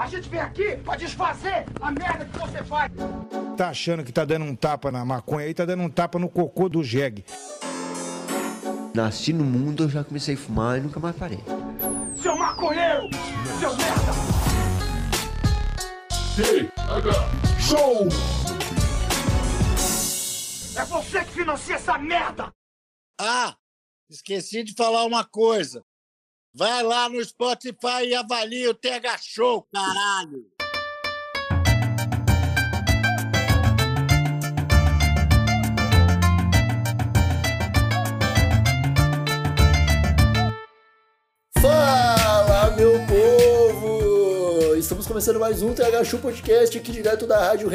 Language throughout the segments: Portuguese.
A gente vem aqui pra desfazer a merda que você faz. Tá achando que tá dando um tapa na maconha aí, tá dando um tapa no cocô do jegue. Nasci no mundo, eu já comecei a fumar e nunca mais parei. Seu maconheiro! Seu merda! Show! É você que financia essa merda! Ah, esqueci de falar uma coisa. Vai lá no Spotify e avalia o TH Show, caralho! Começando mais um TH Show Podcast aqui direto da rádio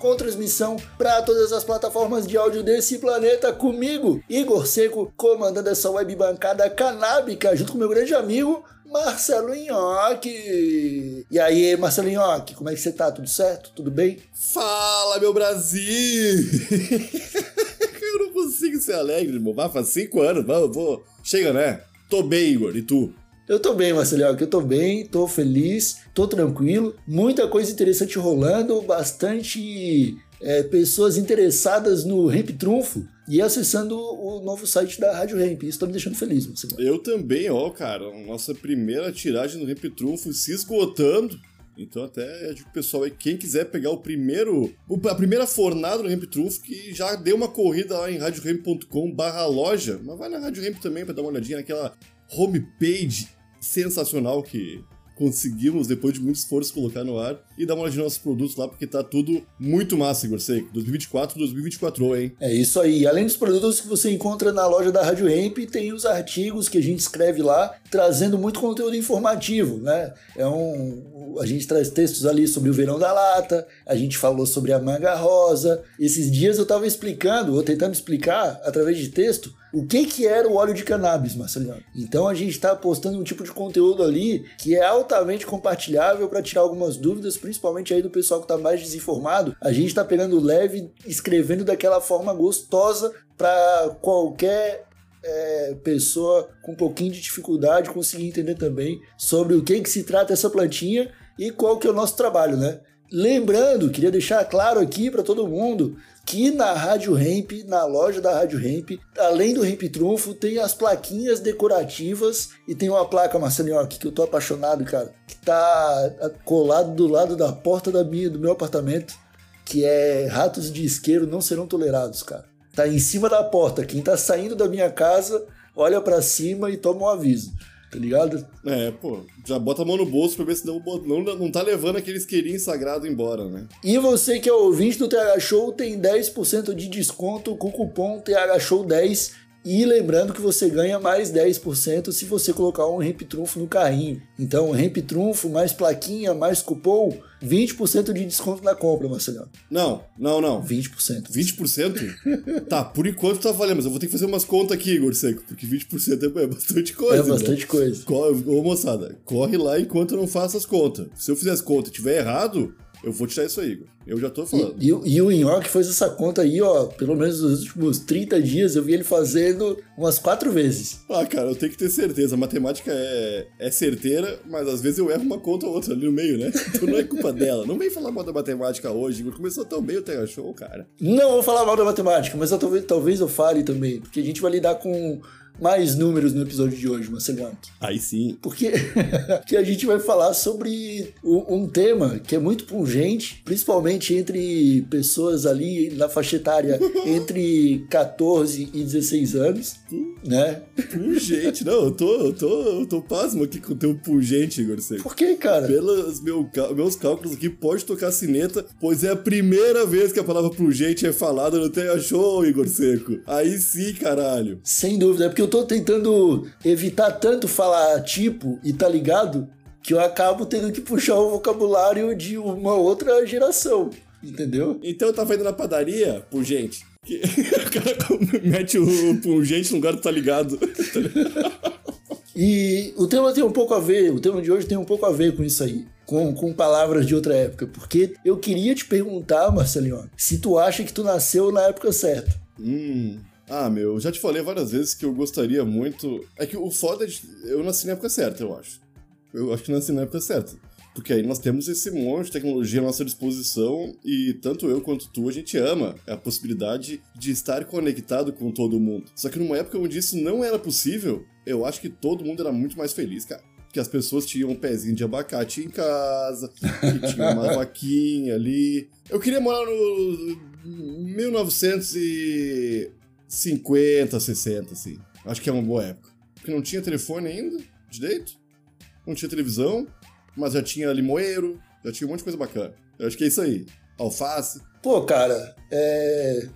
com transmissão para todas as plataformas de áudio desse planeta comigo, Igor Seco, comandando essa web bancada canábica junto com meu grande amigo Marcelo Nhoque. E aí, Marcelo Nhoque, como é que você tá? Tudo certo? Tudo bem? Fala, meu Brasil! eu não consigo ser alegre, irmão. Vai, faz cinco anos, vamos, vou. Chega, né? Tô bem, Igor, e tu? Eu tô bem, Marcelo, eu tô bem, tô feliz, tô tranquilo, muita coisa interessante rolando, bastante é, pessoas interessadas no Ramp Trunfo e acessando o novo site da Rádio Ramp. Isso tá me deixando feliz, Marcelo. Eu também, ó, cara. Nossa primeira tiragem no Ramp Trunfo se esgotando. Então até eu digo pessoal aí, quem quiser pegar o primeiro, a primeira fornada no Ramp Trunfo, que já deu uma corrida lá em radioramp.com barra loja, mas vai na Rádio Ramp também pra dar uma olhadinha naquela homepage sensacional que conseguimos, depois de muito esforço, colocar no ar e dar uma olhadinha nos nossos produtos lá, porque tá tudo muito massa, Igor Seco. 2024, 2024, hein? É isso aí. Além dos produtos que você encontra na loja da Rádio Ramp, tem os artigos que a gente escreve lá, trazendo muito conteúdo informativo, né? É um, a gente traz textos ali sobre o verão da lata, a gente falou sobre a manga rosa. Esses dias eu tava explicando, ou tentando explicar através de texto, o que que era o óleo de cannabis, Marcelino. Então a gente está postando um tipo de conteúdo ali que é altamente compartilhável para tirar algumas dúvidas, aí do pessoal que está mais desinformado. A gente está pegando leve, escrevendo daquela forma gostosa para qualquer é, pessoa com um pouquinho de dificuldade conseguir entender também sobre o que que se trata essa plantinha e qual que é o nosso trabalho, né? Lembrando, queria deixar claro aqui para todo mundo que na Rádio Ramp, na loja da Rádio Ramp, além do Ramp Trunfo, tem as plaquinhas decorativas e tem uma placa, Marcelinho, aqui que eu tô apaixonado, cara, que tá colado do lado da porta da minha, do meu apartamento, que é ratos de isqueiro não serão tolerados, cara. Tá em cima da porta, quem tá saindo da minha casa olha para cima e toma um aviso tá ligado? É, pô, já bota a mão no bolso pra ver se não, não, não tá levando aquele isqueirinho sagrado embora, né? E você que é ouvinte do TH Show tem 10% de desconto com o cupom TH Show 10 e lembrando que você ganha mais 10% se você colocar um Ramp Trunfo no carrinho. Então, Ramp Trunfo, mais plaquinha, mais cupom, 20% de desconto na compra, Marcelo. Não, não, não. 20%. 20%? tá, por enquanto tá valendo, mas eu vou ter que fazer umas contas aqui, Igor Seco, porque 20% é bastante coisa. É bastante né? coisa. Ô, moçada, corre lá enquanto eu não faço as contas. Se eu fizer as contas e tiver errado, eu vou tirar isso aí, Igor. Eu já tô falando. E, e, e o Nhoque fez essa conta aí, ó, pelo menos nos últimos 30 dias, eu vi ele fazendo umas quatro vezes. Ah, cara, eu tenho que ter certeza. A matemática é, é certeira, mas às vezes eu erro uma conta ou outra ali no meio, né? Então não é culpa dela. Não vem falar mal da matemática hoje, Igor. Começou tão bem o Terra Show, cara. Não vou falar mal da matemática, mas eu, talvez, talvez eu fale também, porque a gente vai lidar com mais números no episódio de hoje, Marcelo. Aí sim. Porque, porque a gente vai falar sobre um tema que é muito pungente, principalmente entre pessoas ali na faixa etária entre 14 e 16 anos, né? Pungente, não, eu tô, eu tô, eu tô pasmo aqui com o teu pungente, Igor Seco. Por que, cara? Pelos meu, meus cálculos aqui, pode tocar sineta, pois é a primeira vez que a palavra pungente é falada no Terra Show, Igor Seco. Aí sim, caralho. Sem dúvida, é porque eu tô tentando evitar tanto falar tipo e tá ligado que eu acabo tendo que puxar o vocabulário de uma outra geração, entendeu? Então eu tava indo na padaria, por gente. Que... o cara mete o pungente no lugar do tá ligado. e o tema tem um pouco a ver, o tema de hoje tem um pouco a ver com isso aí. Com, com palavras de outra época. Porque eu queria te perguntar, Marcelinho, se tu acha que tu nasceu na época certa. Hum, ah, meu, já te falei várias vezes que eu gostaria muito. É que o foda é de. Eu nasci na época certa, eu acho. Eu acho que nasci na época certa. Porque aí nós temos esse monte de tecnologia à nossa disposição e tanto eu quanto tu a gente ama a possibilidade de estar conectado com todo mundo. Só que numa época onde isso não era possível, eu acho que todo mundo era muito mais feliz, cara. Que as pessoas tinham um pezinho de abacate em casa, que tinha uma vaquinha ali. Eu queria morar no 1950, 60, assim. Acho que é uma boa época. Porque não tinha telefone ainda, direito. Não tinha televisão, mas já tinha limoeiro, já tinha um monte de coisa bacana. Eu acho que é isso aí. Alface. Pô, cara, é...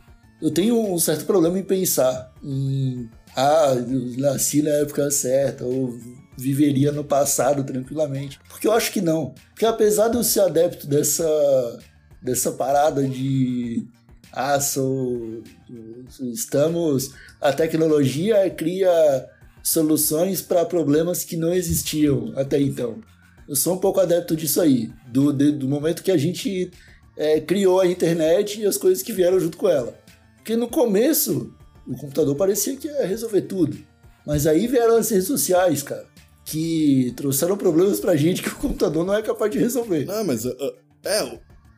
eu tenho um certo problema em pensar em. Ah, nasci na época certa, ou viveria no passado tranquilamente. Porque eu acho que não. Porque apesar de eu ser adepto dessa, dessa parada de. Ah, sou. Estamos. A tecnologia cria soluções para problemas que não existiam até então. Eu sou um pouco adepto disso aí, do, de, do momento que a gente é, criou a internet e as coisas que vieram junto com ela. Porque no começo, o computador parecia que ia resolver tudo. Mas aí vieram as redes sociais, cara, que trouxeram problemas pra gente que o computador não é capaz de resolver. Não, mas uh, é,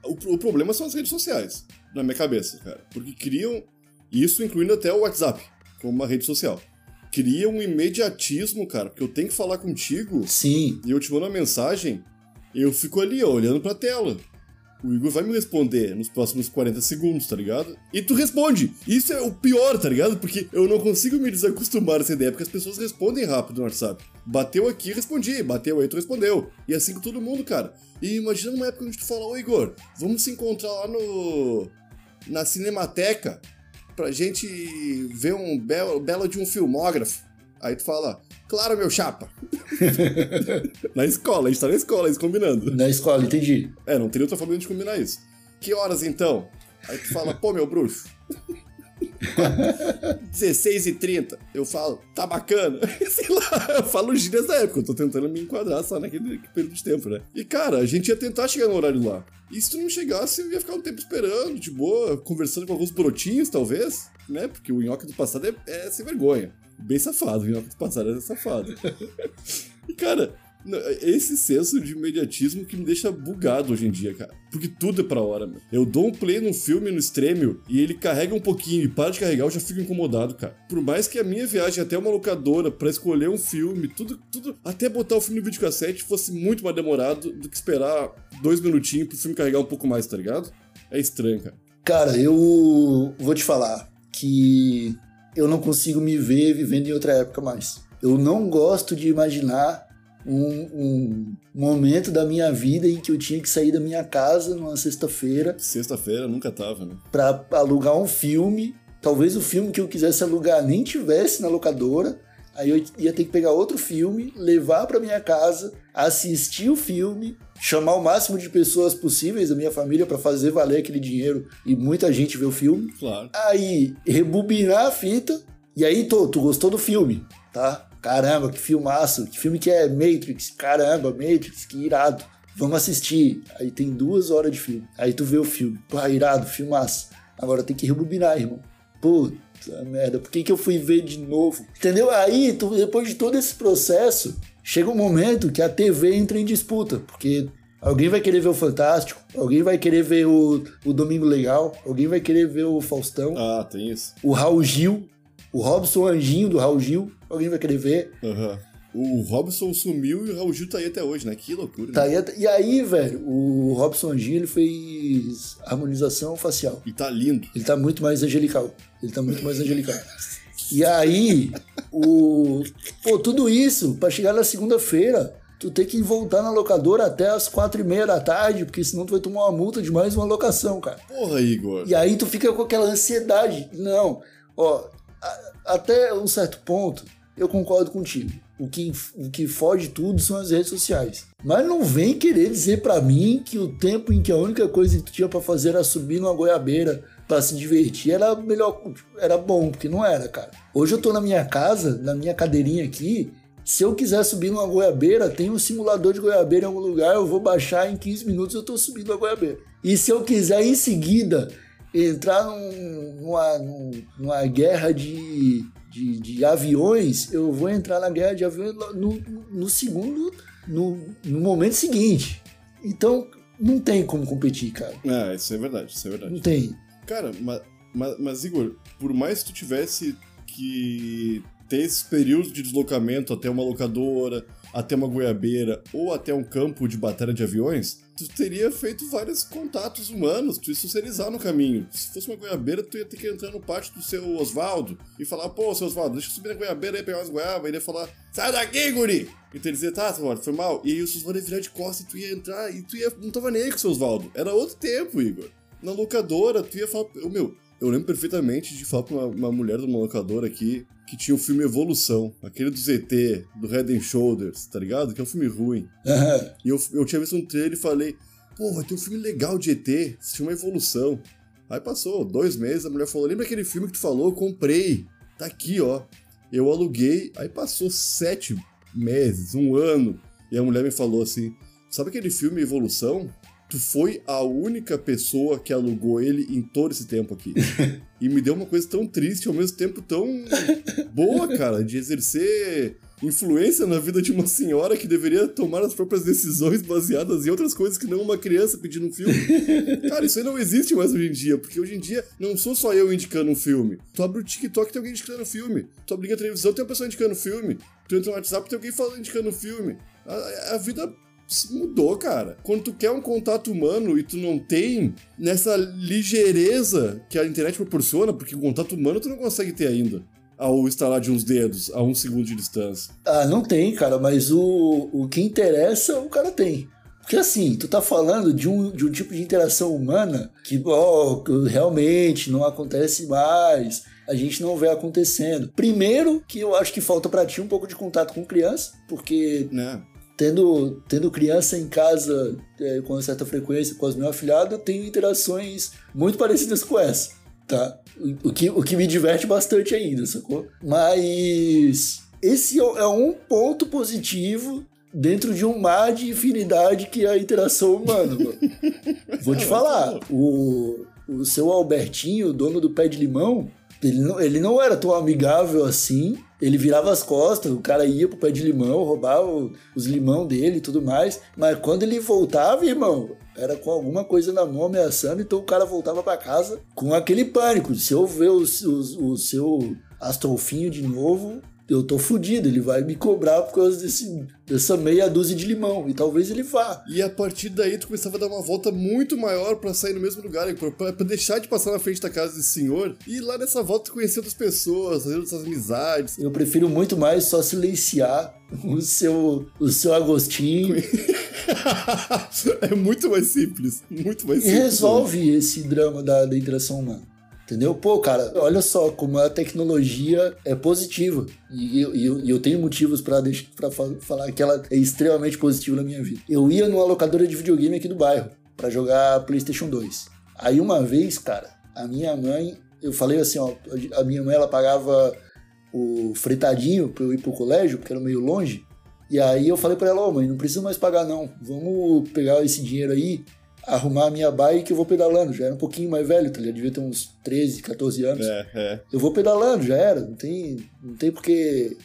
o, o, problema são as redes sociais, na minha cabeça, cara. Porque criam, isso incluindo até o WhatsApp, como uma rede social cria um imediatismo, cara, porque eu tenho que falar contigo. Sim. E eu te mando uma mensagem, eu fico ali, ó, olhando pra tela. O Igor vai me responder nos próximos 40 segundos, tá ligado? E tu responde! Isso é o pior, tá ligado? Porque eu não consigo me desacostumar a essa ideia, porque as pessoas respondem rápido no WhatsApp. Bateu aqui, respondi. Bateu aí, tu respondeu. E assim com todo mundo, cara. E imagina numa época onde tu fala, ô Igor, vamos se encontrar lá no. Na Cinemateca pra gente ver um belo, belo de um filmógrafo. Aí tu fala, claro, meu chapa. na escola, a gente tá na escola, isso combinando. Na escola, entendi. É, não teria outra forma de combinar isso. Que horas então? Aí tu fala, pô, meu bruxo. 16 e 30 eu falo, tá bacana. Sei lá, eu falo gírias da época, eu tô tentando me enquadrar só naquele período de tempo, né? E cara, a gente ia tentar chegar no horário lá. E se tu não chegasse, eu ia ficar um tempo esperando, de boa, conversando com alguns brotinhos, talvez, né? Porque o nhoque do passado é, é sem vergonha. Bem safado, o nhoque do passado é safado. e cara, esse senso de imediatismo que me deixa bugado hoje em dia, cara. Porque tudo é pra hora, mano. Eu dou um play num filme no Stremio e ele carrega um pouquinho e para de carregar, eu já fico incomodado, cara. Por mais que a minha viagem até uma locadora para escolher um filme, tudo, tudo, até botar o filme no videocassete fosse muito mais demorado do que esperar dois minutinhos pro filme carregar um pouco mais, tá ligado? É estranho, cara. Cara, eu vou te falar que eu não consigo me ver vivendo em outra época mais. Eu não gosto de imaginar um, um, momento da minha vida em que eu tinha que sair da minha casa numa sexta-feira. Sexta-feira nunca tava, né? Pra alugar um filme. Talvez o filme que eu quisesse alugar nem tivesse na locadora. Aí eu ia ter que pegar outro filme, levar para minha casa, assistir o filme, chamar o máximo de pessoas possíveis da minha família para fazer valer aquele dinheiro e muita gente ver o filme. Claro. Aí rebobinar a fita e aí tô, tu gostou do filme, tá? Caramba, que filmaço. Que filme que é Matrix. Caramba, Matrix, que irado. Vamos assistir. Aí tem duas horas de filme. Aí tu vê o filme. Pô, irado, filmaço. Agora tem que rebobinar, irmão. Puta merda, por que, que eu fui ver de novo? Entendeu? Aí, tu, depois de todo esse processo, chega um momento que a TV entra em disputa. Porque Alguém vai querer ver o Fantástico, alguém vai querer ver o, o Domingo Legal, alguém vai querer ver o Faustão. Ah, tem isso. O Raul Gil, o Robson Anjinho do Raul Gil. Alguém vai querer ver. Uhum. O Robson sumiu e o Raul Gil tá aí até hoje, né? Que loucura. Tá né? aí, e aí, velho, o Robson Anjinho ele fez harmonização facial. E tá lindo. Ele tá muito mais angelical. Ele tá muito mais angelical. E aí, o. Pô, tudo isso, pra chegar na segunda-feira, tu tem que voltar na locadora até as quatro e meia da tarde, porque senão tu vai tomar uma multa de mais uma locação, cara. Porra, Igor. E aí tu fica com aquela ansiedade. Não, ó, até um certo ponto, eu concordo contigo. O que, o que foge tudo são as redes sociais. Mas não vem querer dizer para mim que o tempo em que a única coisa que tu tinha para fazer era subir numa goiabeira para se divertir era melhor, era bom, porque não era, cara. Hoje eu tô na minha casa, na minha cadeirinha aqui, se eu quiser subir numa goiabeira, tem um simulador de goiabeira em algum lugar, eu vou baixar em 15 minutos eu tô subindo a goiabeira. E se eu quiser em seguida entrar num, numa, numa guerra de, de, de, aviões, eu vou entrar na guerra de aviões no, no segundo, no, no momento seguinte. Então, não tem como competir, cara. É, isso é verdade, isso é verdade. Não tem. Cara, mas, mas, mas, Igor, por mais que tu tivesse que ter esse período de deslocamento até uma locadora, até uma goiabeira ou até um campo de batalha de aviões, tu teria feito vários contatos humanos, tu ia socializar no caminho. Se fosse uma goiabeira, tu ia ter que entrar no pátio do seu Oswaldo e falar, pô, seu Oswaldo, deixa eu subir na goiabeira e pegar umas goiabas. Ele ia falar, sai daqui, guri! Então ele dizia, tá, Oswaldo, foi mal. E aí o Oswaldo ia virar de costas e tu ia entrar e tu ia, não tava nem aí com o seu Oswaldo. Era outro tempo, Igor. Na locadora, tu ia falar, meu, eu lembro perfeitamente de falar pra uma, uma mulher de uma locadora aqui que tinha o filme Evolução, aquele do ZT, do Head and Shoulders, tá ligado? Que é um filme ruim. E eu, eu tinha visto um trailer e falei, pô, vai ter um filme legal de ET, se chama Evolução. Aí passou dois meses, a mulher falou, lembra aquele filme que tu falou? Eu comprei. Tá aqui, ó. Eu aluguei, aí passou sete meses, um ano, e a mulher me falou assim, sabe aquele filme Evolução? Tu foi a única pessoa que alugou ele em todo esse tempo aqui. e me deu uma coisa tão triste, ao mesmo tempo tão boa, cara, de exercer influência na vida de uma senhora que deveria tomar as próprias decisões baseadas em outras coisas que não uma criança pedindo um filme. Cara, isso aí não existe mais hoje em dia, porque hoje em dia não sou só eu indicando um filme. Tu abre o TikTok tem alguém indicando um filme. Tu abre a televisão tem uma pessoa indicando um filme. Tu entra no WhatsApp tem alguém falando indicando um filme. A, a vida mudou, cara. Quando tu quer um contato humano e tu não tem nessa ligeireza que a internet proporciona, porque o contato humano tu não consegue ter ainda. Ao instalar de uns dedos, a um segundo de distância. Ah, não tem, cara, mas o, o que interessa, o cara tem. Porque assim, tu tá falando de um, de um tipo de interação humana que, que realmente não acontece mais, a gente não vê acontecendo. Primeiro, que eu acho que falta pra ti um pouco de contato com criança, porque Né? Tendo, tendo criança em casa é, com certa frequência com as meus afilhados, eu tenho interações muito parecidas com essa, tá? O, o que, o que me diverte bastante ainda, sacou? Mas esse é um ponto positivo dentro de um mar de infinidade que é a interação humana, mano. Vou te falar, o, o seu Albertinho, dono do pé de limão, ele não, ele não era tão amigável assim. Ele virava as costas, o cara ia pro pé de limão, roubava os limão dele e tudo mais. Mas quando ele voltava, irmão, era com alguma coisa na mão ameaçando, então o cara voltava pra casa com aquele pânico. Se eu ver o, o, o seu Astolfinho de novo, eu tô fudido. Ele vai me cobrar por causa desse, dessa meia dúzia de limão. E talvez ele vá. E a partir daí tu começava a dar uma volta muito maior pra sair no mesmo lugar, pra deixar de passar na frente da casa desse senhor e ir lá nessa volta conhecer outras pessoas, fazer outras amizades. Eu prefiro muito mais só silenciar o seu, o seu Agostinho é muito mais simples, muito mais e simples. resolve esse drama da, da interação humana. Entendeu? Pô, cara, olha só como a tecnologia é positiva. E eu, eu, eu tenho motivos fa- falar que ela é extremamente positiva na minha vida. Eu ia numa locadora de videogame aqui do bairro pra jogar PlayStation 2. Aí uma vez, cara, a minha mãe, eu falei assim, ó, a minha mãe ela pagava o fretadinho pra eu ir pro colégio, porque era meio longe. E aí eu falei pra ela, ó, mãe, não precisa mais pagar não. Vamos pegar esse dinheiro aí, arrumar a minha bike eu vou pedalando. Já era um pouquinho mais velho, tá ligado? Devia ter uns 13, 14 anos. É, é. Eu vou pedalando, já era. Não tem, não tem por que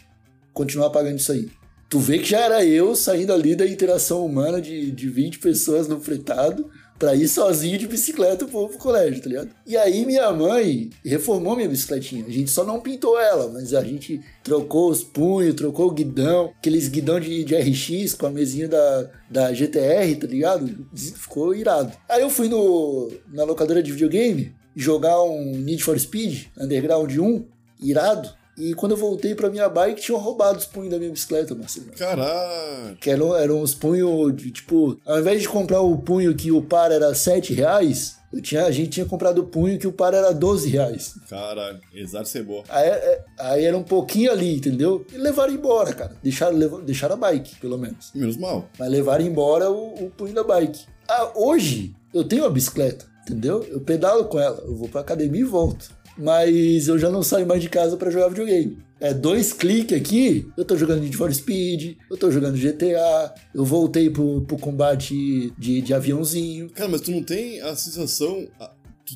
continuar pagando isso aí. Tu vê que já era eu saindo ali da interação humana de, de 20 pessoas no fretado pra ir sozinho de bicicleta pro, pro colégio, tá ligado? E aí minha mãe reformou minha bicicletinha. A gente só não pintou ela, mas a gente trocou os punhos, trocou o guidão, aqueles guidão de, de RX com a mesinha da, da GTR, tá ligado? Ficou irado. Aí eu fui no, na locadora de videogame jogar um Need for Speed Underground 1, irado. E quando eu voltei pra minha bike, tinham roubado os punhos da minha bicicleta, Marcelo. Caralho. Que eram, eram uns punhos de tipo. Ao invés de comprar o punho que o par era 7 reais, eu tinha, a gente tinha comprado o punho que o par era 12 reais. Caralho. Exacerbou. Aí, é- aí era um pouquinho ali, entendeu? E levaram embora, cara. Deixaram, deixaram a bike, pelo menos. Menos mal. Mas levaram embora o, o punho da bike. Ah, hoje eu tenho uma bicicleta, entendeu? Eu pedalo com ela, eu vou pra academia e volto. Mas eu já não saio mais de casa pra jogar videogame. É dois cliques aqui, eu tô jogando Need for Speed, eu tô jogando GTA, eu voltei pro, pro combate de, de aviãozinho. Cara, mas tu não tem a sensação.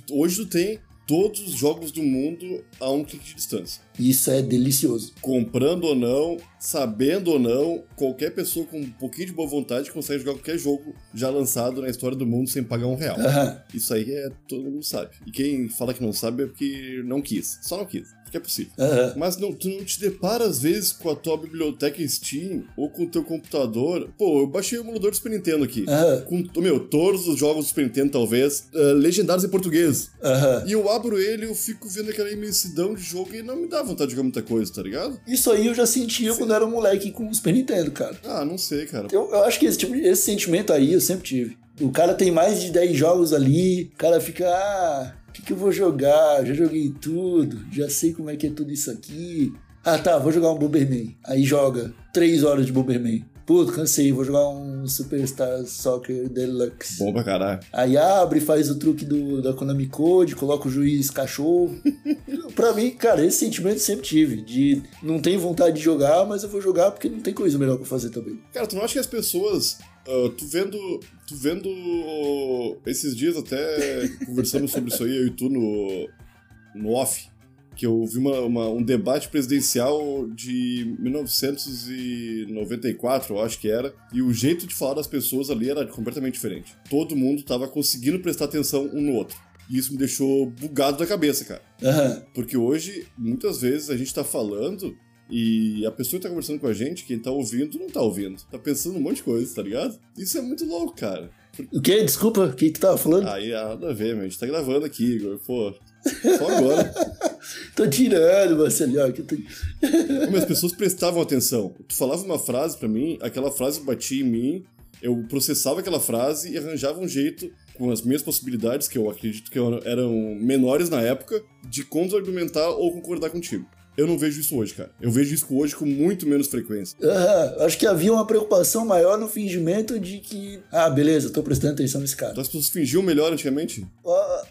hoje tu tem todos os jogos do mundo a um clique de distância. Isso é delicioso. Comprando ou não, sabendo ou não, qualquer pessoa com um pouquinho de boa vontade consegue jogar qualquer jogo já lançado na história do mundo sem pagar um real. Aham. Isso aí é todo mundo sabe. E quem fala que não sabe é porque não quis. Só não quis. Porque é possível. Aham. Mas não, tu não te depara às vezes com a tua biblioteca Steam ou com o teu computador. Pô, eu baixei o emulador do Super Nintendo aqui. Aham. Com, meu, todos os jogos do Super Nintendo, talvez, eh, legendados em português. Aham. E eu abro ele, eu fico vendo aquela imensidão de jogo e não me dá vontade de jogar muita coisa, tá ligado? Isso aí eu já sentia quando era um moleque com o Super Nintendo, cara. Ah, não sei, cara. Eu, eu acho que esse, tipo, esse sentimento aí eu sempre tive. O cara tem mais de 10 jogos ali, o cara fica, ah, que, que eu vou jogar? Já joguei tudo, já sei como é que é tudo isso aqui. Ah, tá, vou jogar um Bomberman. Aí joga 3 horas de Bomberman. Puto, cansei, vou jogar um Superstar Soccer Deluxe. Bom pra caralho. Aí abre, faz o truque do, da Konami Code, coloca o juiz cachorro. pra mim, cara, esse sentimento eu sempre tive. De não tenho vontade de jogar, mas eu vou jogar porque não tem coisa melhor pra fazer também. Cara, tu não acha que as pessoas. Ah, tu vendo. Tu vendo. Esses dias até conversamos sobre isso aí, eu e tu no. no off. Que eu vi uma, uma- um debate presidencial de 1994, eu acho que era. E o jeito de falar das pessoas ali era completamente diferente. Todo mundo tava conseguindo prestar atenção um no outro. E isso me deixou bugado da cabeça, cara. Aham. Porque hoje, muitas vezes, a gente tá falando e a pessoa que tá conversando com a gente, quem tá ouvindo, não tá ouvindo. Tá pensando um monte de coisa, tá ligado? Isso é muito louco, cara. O quê? Desculpa, o que tu tava falando? Aí, ah, nada a ver, meu. A gente tá gravando aqui, Igor. Pô, só agora. Tô tirando, Marcelinho. que eu tô- Como as pessoas prestavam atenção. Tu falava uma frase pra mim, aquela frase batia em mim, eu processava aquela frase e arranjava um jeito, com as minhas possibilidades, que eu acredito que eram menores na época, de contra-argumentar ou concordar contigo. Eu não vejo isso hoje, cara. Eu vejo isso hoje com muito menos frequência. Aham, Acho que havia uma preocupação maior no fingimento de que, ah, beleza, tô prestando atenção nesse cara. Então as pessoas fingiam melhor antigamente?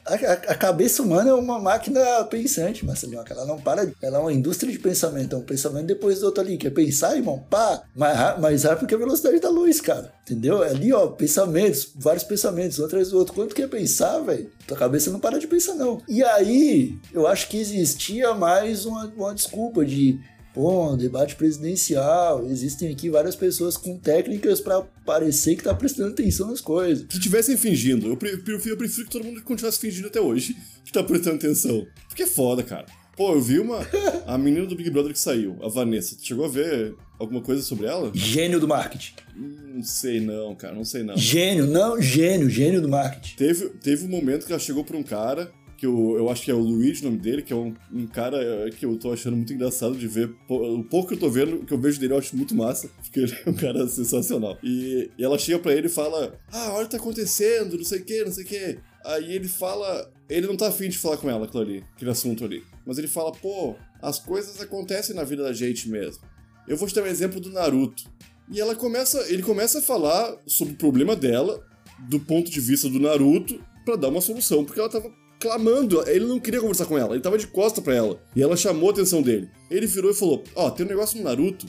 A, a- cabeça humana é uma máquina pensante, Marcelinho. Ela não para. Ela é uma indústria de pensamento. É um pensamento depois do outro ali. Quer pensar, irmão? Pá! Mais, mais rápido que a velocidade da luz, cara. Entendeu? É ali, ó, pensamentos, vários pensamentos, um atrás do outro. Quando tu quer pensar, velho, tua cabeça não para de pensar, não. E aí, eu acho que existia mais uma, uma desculpa de. Pô, debate presidencial. Existem aqui várias pessoas com técnicas pra parecer que tá prestando atenção nas coisas. Que tivessem fingindo. Eu pre- prefiro, eu prefiro que todo mundo continuasse fingindo até hoje que tá prestando atenção. Porque é foda, cara. Pô, eu vi uma. A menina do Big Brother que saiu, a Vanessa. Tu chegou a ver alguma coisa sobre ela? Gênio do marketing. Hum, Não sei não, cara, não sei não. Gênio, não, gênio, gênio do marketing. Teve, teve um momento que ela chegou pra um cara, que eu, eu acho que é o Luigi o nome dele, que é um, um cara que eu tô achando muito engraçado de ver. O pouco que eu tô vendo, o que eu vejo dele eu acho muito massa, porque ele é um cara sensacional. E, e ela chega pra ele e fala: Ah, olha o que tá acontecendo, não sei o que, não sei o que. Aí ele fala. Ele não tá afim de falar com ela, aquilo ali, aquele assunto ali. Mas ele fala: Pô, as coisas acontecem na vida da gente mesmo. Eu vou te dar um exemplo do Naruto. E ela começa, ele começa a falar sobre o problema dela, do ponto de vista do Naruto, pra dar uma solução, porque ela tava clamando, ele não queria conversar com ela, ele tava de costa pra ela, e ela chamou a atenção dele. Ele virou e falou: Ó, tem um negócio no Naruto.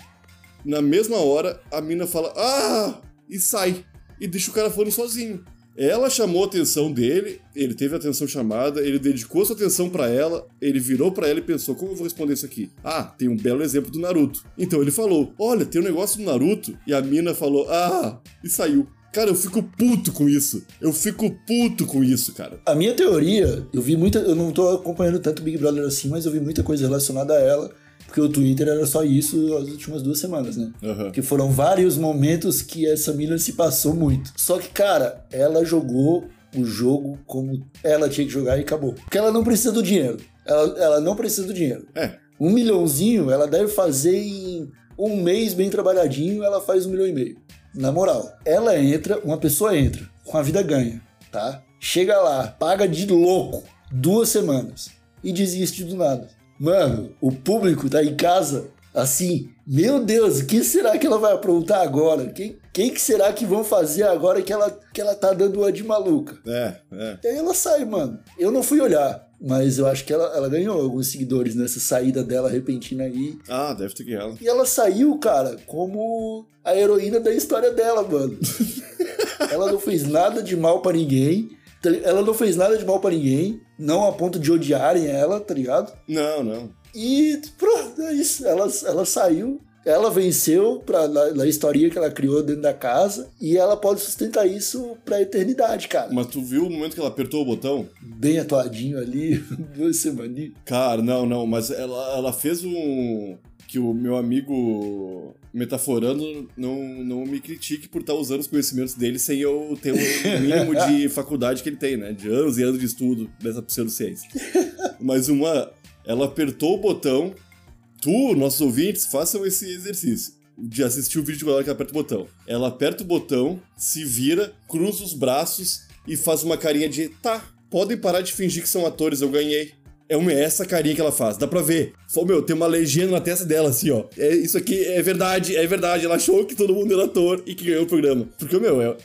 Na mesma hora, a mina fala: Ah! E sai. E deixa o cara falando sozinho. Ela chamou a atenção dele, ele teve a atenção chamada, ele dedicou sua atenção pra ela, ele virou pra ela e pensou: como eu vou responder isso aqui? Ah, tem um belo exemplo do Naruto. Então ele falou: Olha, tem um negócio do Naruto. E a mina falou: Ah! E saiu. Cara, eu fico puto com isso. Eu fico puto com isso, cara. A minha teoria, eu vi muita. Eu não tô acompanhando tanto o Big Brother assim, mas eu vi muita coisa relacionada a ela. Porque o Twitter era só isso as últimas duas semanas, né? Aham. Que foram vários momentos que essa mina se passou muito. Só que, cara, ela jogou o jogo como ela tinha que jogar e acabou. Porque ela não precisa do dinheiro. Ela, ela não precisa do dinheiro. É, Um milhãozinho, ela deve fazer em um mês bem trabalhadinho, ela faz um milhão e meio. Na moral, ela entra, uma pessoa entra, com a vida ganha, tá? Chega lá, paga de louco duas semanas e desiste do nada. Mano, o público tá em casa assim, meu Deus, o que será que ela vai aprontar agora? Quem, quem que será que vão fazer agora que ela, que ela tá dando uma de maluca? é, é. E aí ela sai, mano. Eu não fui olhar, mas eu acho que ela, ela ganhou alguns seguidores nessa saída dela repentina aí. Ah, deve ter ganhado. E ela saiu, cara, como a heroína da história dela, mano. ela não fez nada de mal pra ninguém. tá Ela não fez nada de mal pra ninguém. Não a ponto de odiarem ela, tá ligado? Não, não. E pronto, é isso. Ela, ela saiu, ela venceu pra, na, na historinha que ela criou dentro da casa e ela pode sustentar isso pra eternidade, cara. Mas tu viu o momento que ela apertou o botão? Bem atuadinho ali, duas semaninhas. Cara, não, não, mas ela, ela fez um. Que o meu amigo metaforando não, não me critique por estar usando os conhecimentos dele sem eu ter o mínimo de faculdade que ele tem, né? De anos e anos de estudo dessa pseudociência. Mas uma. Ela apertou o botão. Tu, nossos ouvintes, façam esse exercício. De assistir o vídeo que ela aperta o botão. Ela aperta o botão, se vira, cruza os braços e faz uma carinha de tá, podem parar de fingir que são atores, eu ganhei. É uma, é essa carinha que ela faz, dá pra ver. Fô, meu, tem uma legenda na testa dela, assim, ó. É, isso aqui é verdade, é verdade. Ela achou que todo mundo era ator e que ganhou o programa. Porque, meu, é...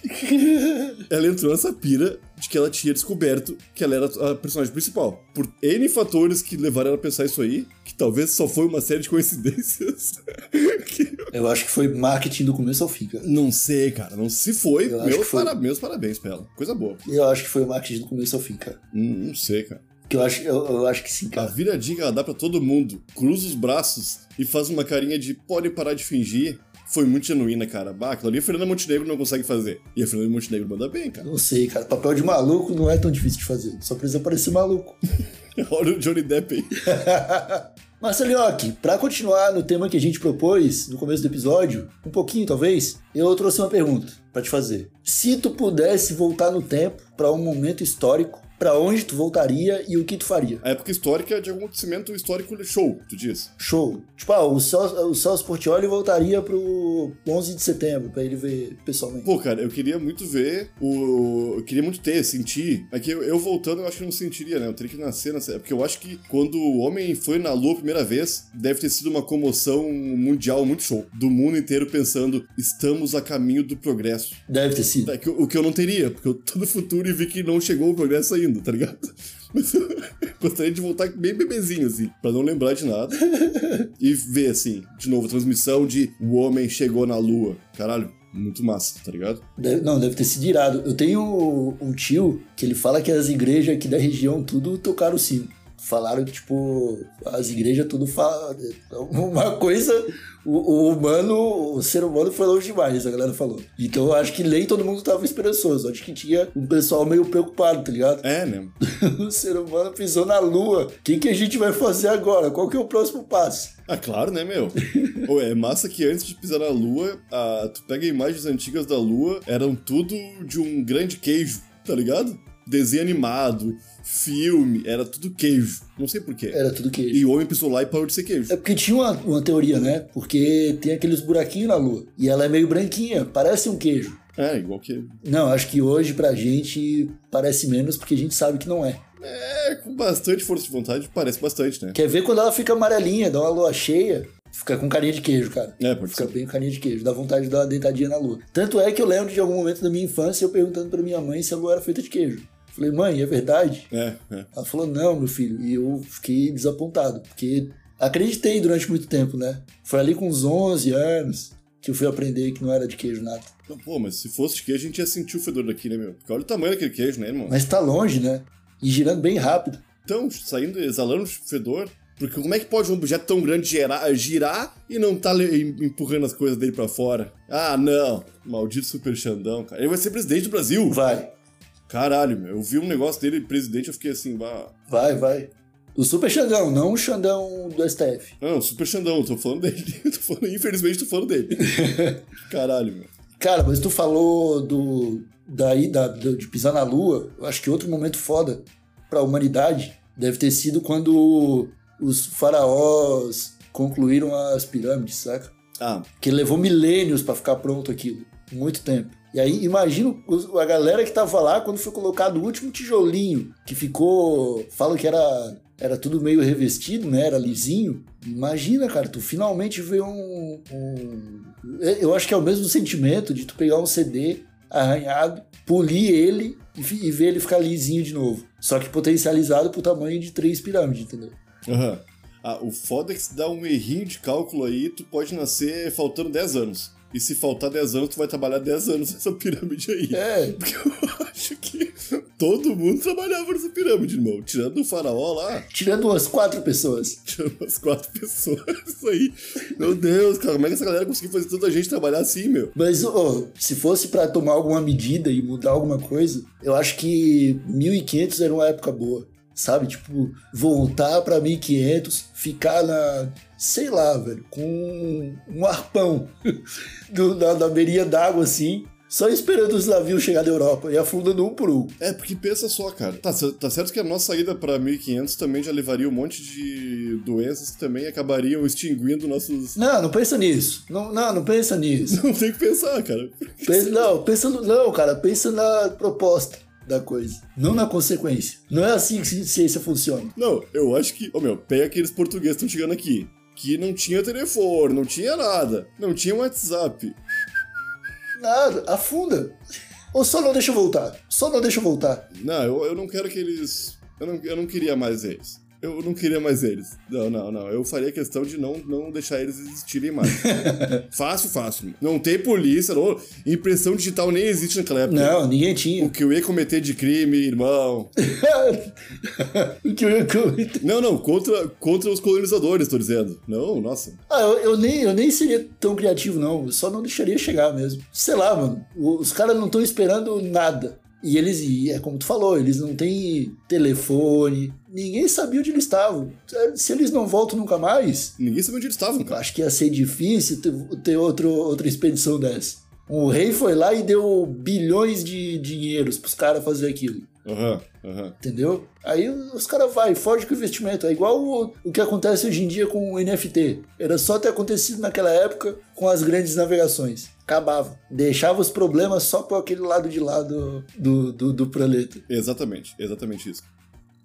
ela entrou nessa pira de que ela tinha descoberto que ela era a personagem principal. Por N fatores que levaram ela a pensar isso aí, que talvez só foi uma série de coincidências. que... Eu acho que foi marketing do começo ao fim, cara. Não sei, cara. Não se foi. Meus, foi. para- meus parabéns pra ela. Coisa boa. Eu acho que foi marketing do começo ao fim, cara. Hum, não sei, cara. Que eu acho, eu, eu acho que sim, A cara. viradinha que ela dá pra todo mundo, cruza os braços e faz uma carinha de pode parar de fingir, foi muito genuína, cara. Bah, aquilo ali a Fernanda Montenegro não consegue fazer. E a Fernanda Montenegro manda bem, cara. Não sei, cara. Papel de maluco não é tão difícil de fazer. Só precisa parecer maluco. Olha o Johnny Depp aí. Marcelioque, pra continuar no tema que a gente propôs no começo do episódio, um pouquinho talvez, eu trouxe uma pergunta pra te fazer. Se tu pudesse voltar no tempo pra um momento histórico, pra onde tu voltaria e o que tu faria? A época histórica de algum acontecimento histórico show, tu diz. Show. Tipo, ah, o Celso, o Celso Portioli voltaria pro 11 de setembro pra ele ver pessoalmente. Pô, cara, eu queria muito ver o. Eu queria muito ter, sentir. É que eu, eu voltando, eu acho que não sentiria, né? Eu teria que nascer nessa. Porque eu acho que quando o homem foi na Lua a primeira vez, deve ter sido uma comoção mundial muito show. Do mundo inteiro pensando, estamos a caminho do progresso. Deve ter sido. É que o que eu não teria, porque eu tô no futuro e vi que não chegou o progresso ainda, tá ligado? Mas eu gostaria de voltar bem bebezinho, assim, pra não lembrar de nada. E ver, assim, de novo, transmissão de o homem chegou na lua. Caralho, muito massa, tá ligado? Deve- não, deve ter sido irado. Eu tenho um tio que ele fala que as igrejas aqui da região tudo tocaram o sino. Falaram que, tipo, as igrejas tudo falam. Uma coisa, o, o humano, o ser humano foi longe demais, a galera falou. Então eu acho que nem todo mundo tava esperançoso. Acho que tinha um pessoal meio preocupado, tá ligado? É, né? o ser humano pisou na lua. O que, que a gente vai fazer agora? Qual que é o próximo passo? Ah, claro, né, meu? Ô, é massa que antes de pisar na lua, a- tu pega imagens antigas da lua, eram tudo de um grande queijo, tá ligado? Desenho animado, filme, era tudo queijo. Não sei porquê. Era tudo queijo. E o homem pisou lá e parou de ser queijo. É porque tinha uma, uma teoria, né? Porque tem aqueles buraquinhos na lua. E ela é meio branquinha, parece um queijo. É, igual que. Não, acho que hoje pra gente parece menos porque a gente sabe que não é. É, com bastante força de vontade, parece bastante, né? Quer ver quando ela fica amarelinha, dá uma lua cheia, fica com carinha de queijo, cara. É, pode Fica ser. bem com carinha de queijo, dá vontade de dar uma deitadinha na lua. Tanto é que eu lembro de algum momento da minha infância eu perguntando pra minha mãe se a lua era feita de queijo. Falei, mãe, é verdade? É, é. Ela falou, não, meu filho. E eu fiquei desapontado, porque acreditei durante muito tempo, né? Foi ali com uns 11 anos que eu fui aprender que não era de queijo nada. Não, Pô, mas se fosse de queijo, a gente ia sentir o fedor daqui, né, meu? Porque olha o tamanho daquele queijo, né, irmão? Mas tá longe, né? E girando bem rápido. Então, saindo, exalando fedor. Porque como é que pode um objeto tão grande girar, girar e não tá empurrando as coisas dele pra fora? Ah, não. Maldito Super Xandão, cara. Ele vai ser presidente do Brasil. Vai, Caralho, meu. Eu vi um negócio dele, presidente, eu fiquei assim, bah. vai, vai. O Super Xandão, não o Xandão do STF. Não, Super Xandão, eu tô falando dele. Eu tô falando, infelizmente, tô falando dele. Caralho, meu. Cara, mas tu falou do daí da, de pisar na lua. Eu acho que outro momento foda pra humanidade deve ter sido quando os faraós concluíram as pirâmides, saca? Ah, Que levou milênios pra ficar pronto aquilo. Muito tempo. E aí, imagina os- a galera que tava lá quando foi colocado o último tijolinho, que ficou. Falam que era, era tudo meio revestido, né? Era lisinho. Imagina, cara, tu finalmente vê um, um- Eu acho que é o mesmo sentimento de tu pegar um CD arranhado, polir ele e, ver ele ficar lisinho de novo. Só que potencializado pro tamanho de três pirâmides, entendeu? aham. Ah, o foda é que se dá um errinho de cálculo aí, tu pode nascer faltando 10 anos. E se faltar 10 anos, tu vai trabalhar 10 anos nessa pirâmide aí. É, Porque eu acho que todo mundo trabalhava nessa pirâmide, irmão. Tirando o faraó lá, Tirando umas quatro pessoas. tirando umas quatro pessoas. Isso aí. Meu Deus, cara, como é que essa galera conseguiu fazer tanta gente trabalhar assim, meu? Mas, ô, se fosse pra tomar alguma medida e mudar alguma coisa, eu acho que 1500 era uma época boa. Sabe? Tipo, voltar pra 1500, ficar na. Sei lá, velho, com um arpão do- na, na beirinha d'água assim, só esperando os navios chegar da Europa e afundando um por um. É, porque pensa só, cara. Tá, tá certo que a nossa saída pra 1500 também já levaria um monte de doenças que também acabariam extinguindo nossos. Não, não pensa nisso. Não, não, não pensa nisso. Não tem que pensar, cara. Pensa- não, pensa no, não, cara, pensa na proposta da coisa, não na consequência. Não é assim que ci- ciência funciona. Não, eu acho que. Ô meu, pega aqueles portugueses que estão chegando aqui. Que não tinha telefone, não tinha nada. Não tinha WhatsApp. Nada, afunda. Ou só não deixa eu voltar. Só não deixa eu voltar. Não, eu, eu não quero que eles. Eu não, eu não queria mais eles. Eu não queria mais eles. Não, não, não. Eu faria questão de não, não deixar eles existirem mais. fácil, fácil. Não tem polícia, não. Impressão digital nem existe naquela época. Não, ninguém O tinha. que eu ia cometer de crime, irmão. o que eu ia comentar. Não, não, contra, contra os colonizadores, tô dizendo. Não, nossa. Ah, eu, eu nem, eu nem seria tão criativo, não. Eu só não deixaria chegar mesmo. Sei lá, mano. Os caras não estão esperando nada. E eles, e é como tu falou, eles não têm telefone. Ninguém sabia onde eles estavam. Se eles não voltam nunca mais, Ninguém sabia onde eles estavam, cara. acho que ia ser difícil ter, ter outro, outra expedição dessa. O rei foi lá e deu bilhões de dinheiros pros caras fazer aquilo. Aham, aham. Entendeu? Aí os caras vai, foge com o investimento. É igual o, o que acontece hoje em dia com o NFT. Era só ter acontecido naquela época com as grandes navegações. Acabava. Deixava os problemas só por aquele lado de lá do, do, do, do planeta. Exatamente, exatamente isso.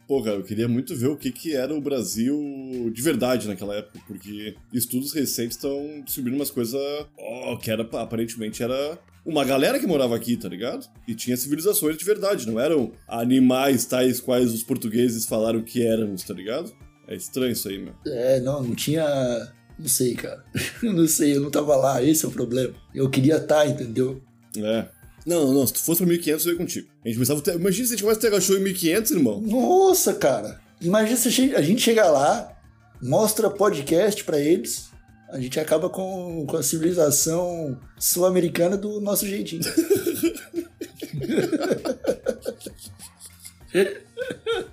Pô, cara, eu queria muito ver o que, que era o Brasil de verdade naquela época, porque estudos recentes estão descobrindo umas coisas. Ó, que era, aparentemente era uma galera que morava aqui, tá ligado? E tinha civilizações de verdade, não eram animais tais quais os portugueses falaram que éramos, tá ligado? É estranho isso aí, meu. É, não, não tinha. Não sei, cara. não sei, eu não tava lá. Esse é o problema. Eu queria estar, entendeu? É. Não, não, se tu fosse pra 1500, eu ia contigo. A gente começava. Imagina se a gente começa a ter show em 1500, irmão. Nossa, cara. Imagina se a gente- a gente chegar lá, mostra podcast pra eles, a gente acaba com, com a civilização sul-americana do nosso jeitinho.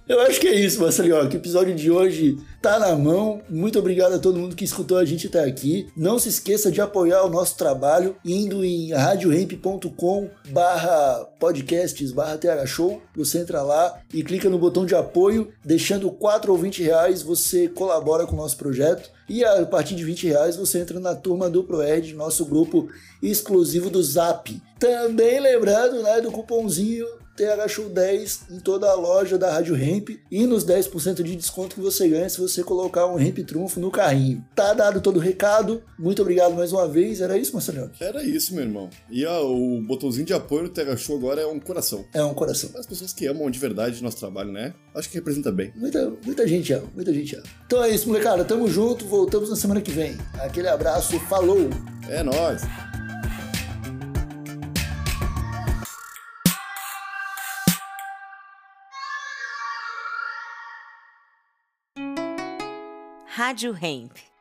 Eu acho que é isso, Marcelinho. o episódio de hoje tá na mão. Muito obrigado a todo mundo que escutou a gente até aqui. Não se esqueça de apoiar o nosso trabalho indo em radiohemp.com barra podcasts barra TH Show. Você entra lá e clica no botão de apoio. Deixando 4 ou 20 reais, você colabora com o nosso projeto. E a partir de 20 reais você entra na turma do ProEd, nosso grupo exclusivo do Zap. Também lembrando né, do cupomzinho TH Show 10 em toda a loja da Rádio Hemp e nos 10% de desconto que você ganha se você colocar um Hemp Trunfo no carrinho. Tá dado todo o recado. Muito obrigado mais uma vez. Era isso, Marcelinho? Era isso, meu irmão. E ó, o botãozinho de apoio no Terra Show agora é um coração. É um coração. As pessoas que amam de verdade o nosso trabalho, né? Acho que representa bem. Muita, muita gente ama, muita gente ama. Então é isso, molecada. Tamo junto. Voltamos na semana que vem. Aquele abraço. Falou! É nóis! Rádio Hemp.